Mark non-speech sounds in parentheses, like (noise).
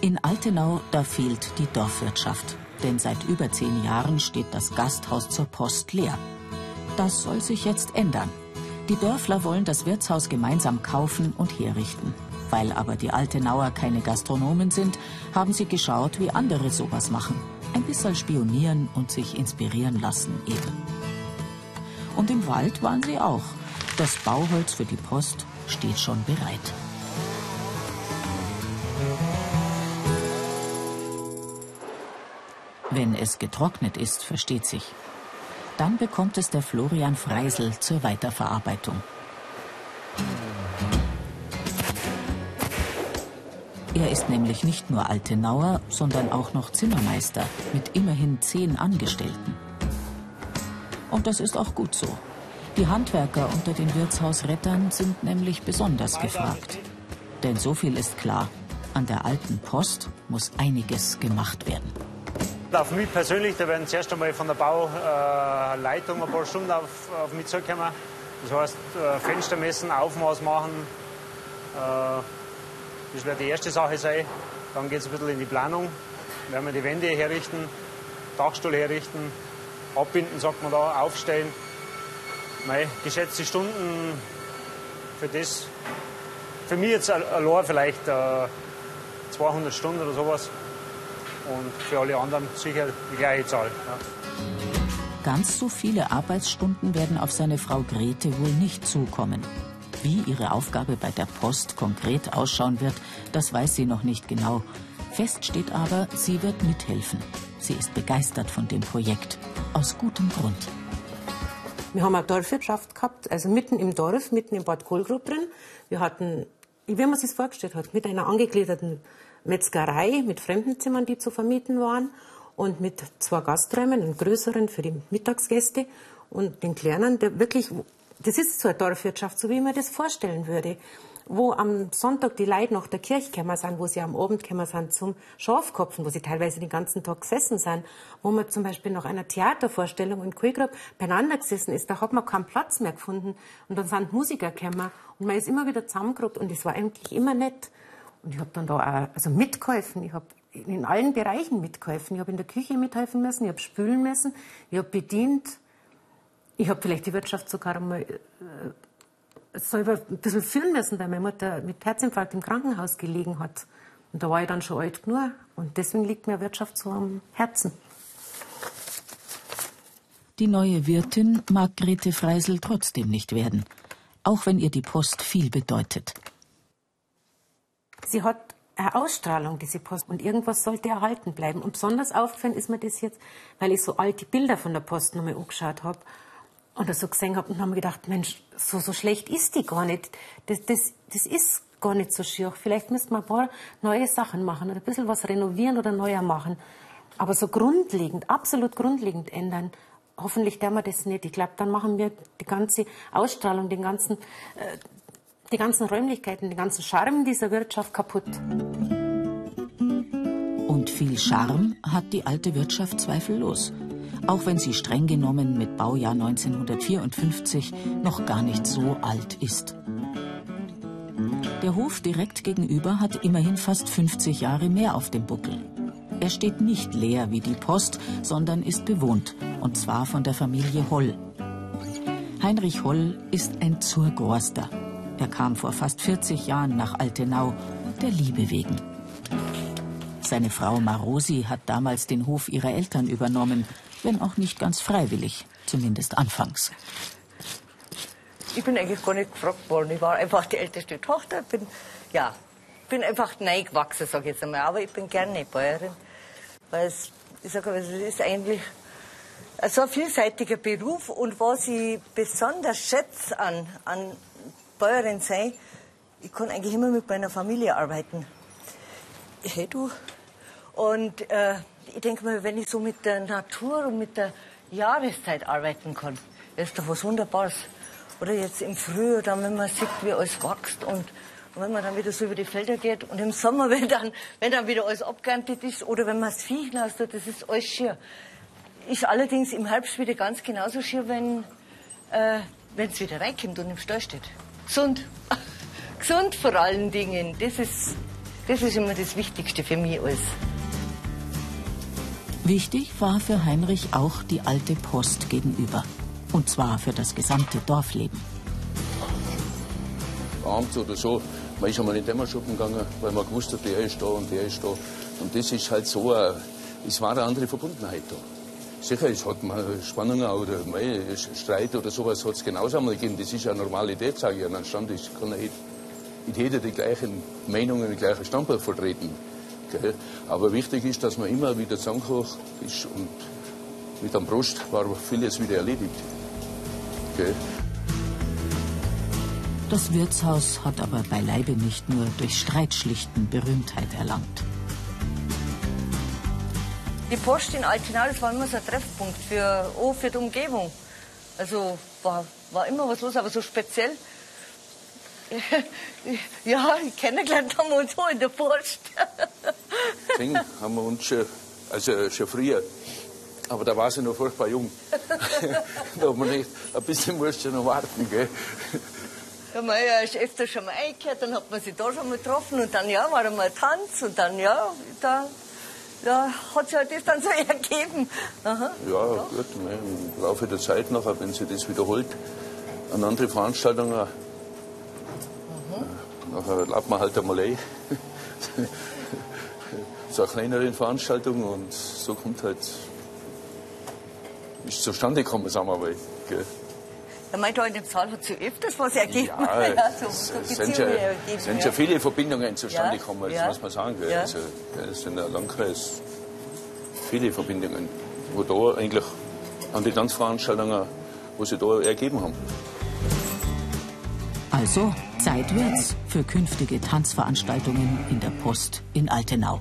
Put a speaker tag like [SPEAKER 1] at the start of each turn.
[SPEAKER 1] In Altenau, da fehlt die Dorfwirtschaft. Denn seit über zehn Jahren steht das Gasthaus zur Post leer. Das soll sich jetzt ändern. Die Dörfler wollen das Wirtshaus gemeinsam kaufen und herrichten. Weil aber die Altenauer keine Gastronomen sind, haben sie geschaut, wie andere sowas machen. Ein bisschen spionieren und sich inspirieren lassen eben. Und im Wald waren sie auch. Das Bauholz für die Post steht schon bereit. Wenn es getrocknet ist, versteht sich. Dann bekommt es der Florian Freisel zur Weiterverarbeitung. Er ist nämlich nicht nur Altenauer, sondern auch noch Zimmermeister mit immerhin zehn Angestellten. Und das ist auch gut so. Die Handwerker unter den Wirtshausrettern sind nämlich besonders gefragt. Denn so viel ist klar, an der alten Post muss einiges gemacht werden.
[SPEAKER 2] Auf mich persönlich, da werden zuerst einmal von der Bauleitung ein paar Stunden auf, auf mich zurückkommen. Das heißt, äh, Fenster messen, Aufmaß machen. Äh, das wird die erste Sache sein. Dann geht es ein bisschen in die Planung. Werden wir die Wände herrichten, Dachstuhl herrichten, abbinden, sagt man da, aufstellen. Mei, geschätzte Stunden für das, für mich jetzt allein vielleicht äh, 200 Stunden oder sowas. Und für alle anderen sicher die gleiche Zahl. Ja.
[SPEAKER 1] Ganz so viele Arbeitsstunden werden auf seine Frau Grete wohl nicht zukommen. Wie ihre Aufgabe bei der Post konkret ausschauen wird, das weiß sie noch nicht genau. Fest steht aber, sie wird mithelfen. Sie ist begeistert von dem Projekt. Aus gutem Grund.
[SPEAKER 3] Wir haben eine Dorfwirtschaft gehabt, also mitten im Dorf, mitten im Bad Kohlgrub drin. Wir hatten, wie man sich vorgestellt hat, mit einer angegliederten Metzgerei, mit Fremdenzimmern, die zu vermieten waren und mit zwei Gasträumen, einen größeren für die Mittagsgäste und den kleinen, der wirklich das ist so eine Dorfwirtschaft, so wie man das vorstellen würde. Wo am Sonntag die Leute nach der Kirche gekommen sind, wo sie am Abend gekommen sind zum Schafkopfen, wo sie teilweise den ganzen Tag gesessen sind, wo man zum Beispiel nach einer Theatervorstellung in Kohlgrab beieinander gesessen ist, da hat man keinen Platz mehr gefunden und dann sind Musiker gekommen und man ist immer wieder zusammengerückt und es war eigentlich immer nett. Und ich habe dann da auch also mitgeholfen, ich habe in allen Bereichen mitgeholfen. Ich habe in der Küche mithelfen müssen, ich habe spülen müssen, ich habe bedient, ich habe vielleicht die Wirtschaft sogar einmal äh, selber ein bisschen führen müssen, weil meine Mutter mit Herzinfarkt im Krankenhaus gelegen hat. Und da war ich dann schon alt genug. Und deswegen liegt mir Wirtschaft so am Herzen.
[SPEAKER 1] Die neue Wirtin mag Grete Freisel trotzdem nicht werden, auch wenn ihr die Post viel bedeutet.
[SPEAKER 3] Sie hat eine Ausstrahlung, diese Post, und irgendwas sollte erhalten bleiben. Und besonders aufgefallen ist mir das jetzt, weil ich so alte Bilder von der Post nochmal angeschaut habe und das so gesehen habe und habe mir gedacht, Mensch, so, so schlecht ist die gar nicht. Das, das, das ist gar nicht so schier. Vielleicht müsste man ein paar neue Sachen machen oder ein bisschen was renovieren oder neuer machen. Aber so grundlegend, absolut grundlegend ändern, hoffentlich tun wir das nicht. Ich glaube, dann machen wir die ganze Ausstrahlung, den ganzen, äh, die ganzen Räumlichkeiten, den ganzen Charme dieser Wirtschaft kaputt.
[SPEAKER 1] Und viel Charme hat die alte Wirtschaft zweifellos auch wenn sie streng genommen mit Baujahr 1954 noch gar nicht so alt ist. Der Hof direkt gegenüber hat immerhin fast 50 Jahre mehr auf dem Buckel. Er steht nicht leer wie die Post, sondern ist bewohnt, und zwar von der Familie Holl. Heinrich Holl ist ein Zurgorster. Er kam vor fast 40 Jahren nach Altenau, der Liebe wegen. Seine Frau Marosi hat damals den Hof ihrer Eltern übernommen wenn auch nicht ganz freiwillig, zumindest anfangs.
[SPEAKER 4] Ich bin eigentlich gar nicht gefragt worden. Ich war einfach die älteste Tochter. Bin, ja, bin einfach neigewachsen, sage ich jetzt einmal. Aber ich bin gerne Bäuerin, weil es, ich sage, es ist eigentlich so ein vielseitiger Beruf. Und was ich besonders schätze an, an Bäuerin sein, ich kann eigentlich immer mit meiner Familie arbeiten. Hey du. Und äh, ich denke mal, wenn ich so mit der Natur und mit der Jahreszeit arbeiten kann, ist doch was Wunderbares. Oder jetzt im Frühjahr, dann, wenn man sieht, wie alles wächst und, und wenn man dann wieder so über die Felder geht und im Sommer, (laughs) wenn dann, wenn dann wieder alles abgeerntet ist oder wenn man das Vieh hinaus tut, das ist alles schier. Ist allerdings im Herbst wieder ganz genauso schier, wenn äh, es wieder reinkommt und im Stall steht. Gesund. (laughs) Gesund vor allen Dingen. Das ist Das ist immer das Wichtigste für mich alles.
[SPEAKER 1] Wichtig war für Heinrich auch die alte Post gegenüber. Und zwar für das gesamte Dorfleben.
[SPEAKER 5] Abends oder so, man ist einmal in den Dämmerschuppen gegangen, weil man gewusst hat, der ist da und der ist da. Und das ist halt so, es war eine andere Verbundenheit da. Sicher, es hat mal Spannungen oder mal Streit oder sowas hat es genauso einmal gegeben. Das ist ja Normalität, sage ich. An einem Stand ist, kann nicht, nicht jeder die gleichen Meinungen, die gleichen Standpunkt vertreten. Gell? Aber wichtig ist, dass man immer wieder zusammengekocht ist und mit am Brust war vieles wieder erledigt. Gell?
[SPEAKER 1] Das Wirtshaus hat aber beileibe nicht nur durch Streitschlichten Berühmtheit erlangt.
[SPEAKER 4] Die Post in Altenau, das war immer so ein Treffpunkt für, oh, für die Umgebung. Also war, war immer was los, aber so speziell. (laughs) Ja, kennengelernt haben wir uns so in der Post. (laughs)
[SPEAKER 5] Deswegen haben wir uns schon, also schon früher, aber da war sie noch furchtbar jung. (laughs) da hat man nicht, ein bisschen musst du noch warten, gell.
[SPEAKER 4] Ja, man ist öfter schon mal eingekehrt, dann hat man sich da schon mal getroffen und dann, ja, war einmal Tanz und dann, ja, da ja, hat sich halt das dann so (laughs) ergeben.
[SPEAKER 5] Aha. Ja, gut, im Laufe der Zeit nachher, wenn sich das wiederholt, an andere Veranstaltungen, mhm. nachher lädt man halt einmal ein. (laughs) so eine kleinere Veranstaltung und so kommt halt, ist zustande gekommen, sagen wir mal. Gell.
[SPEAKER 4] Ja, mein, da in dem Saal hat sich öfters was ergeben.
[SPEAKER 5] Ja, (laughs) ja so, so es sind, ja, ergeben, sind ja. viele Verbindungen zustande gekommen, das muss man sagen. Ja. Also, es sind im Landkreis viele Verbindungen, wo da eigentlich an die Tanzveranstaltungen, wo sie da ergeben haben.
[SPEAKER 1] Also Zeit wird's für künftige Tanzveranstaltungen in der Post in Altenau.